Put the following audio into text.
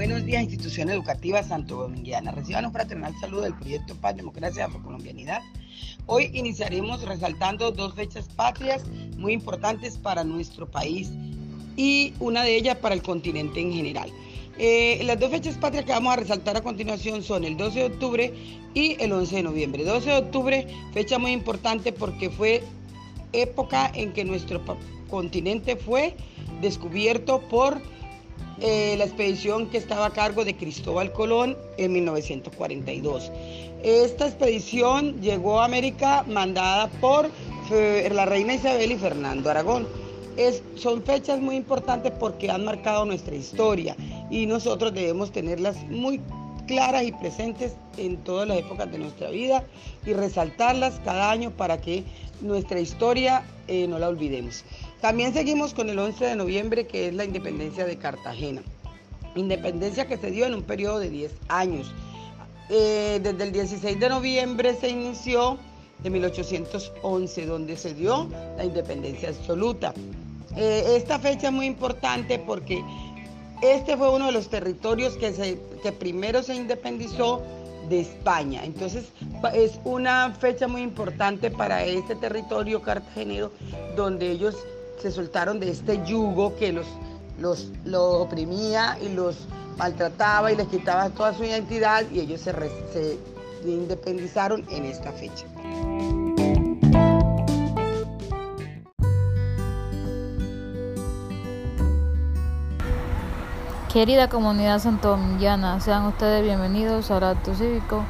Buenos días, institución educativa Santo Dominguiana. Reciban un fraternal saludo del proyecto Paz, Democracia y Afrocolombianidad. Hoy iniciaremos resaltando dos fechas patrias muy importantes para nuestro país y una de ellas para el continente en general. Eh, las dos fechas patrias que vamos a resaltar a continuación son el 12 de octubre y el 11 de noviembre. 12 de octubre, fecha muy importante porque fue época en que nuestro continente fue descubierto por eh, la expedición que estaba a cargo de Cristóbal Colón en 1942. Esta expedición llegó a América mandada por eh, la reina Isabel y Fernando Aragón. son fechas muy importantes porque han marcado nuestra historia y nosotros debemos tenerlas muy claras y presentes en todas las épocas de nuestra vida y resaltarlas cada año para que nuestra historia eh, no la olvidemos. También seguimos con el 11 de noviembre, que es la independencia de Cartagena. Independencia que se dio en un periodo de 10 años. Eh, desde el 16 de noviembre se inició de 1811, donde se dio la independencia absoluta. Eh, esta fecha es muy importante porque este fue uno de los territorios que, que primero se independizó de España. Entonces es una fecha muy importante para este territorio cartagenero donde ellos se soltaron de este yugo que los, los, oprimía y los maltrataba y les quitaba toda su identidad y ellos se, se independizaron en esta fecha. Querida comunidad santomillana, sean ustedes bienvenidos al acto cívico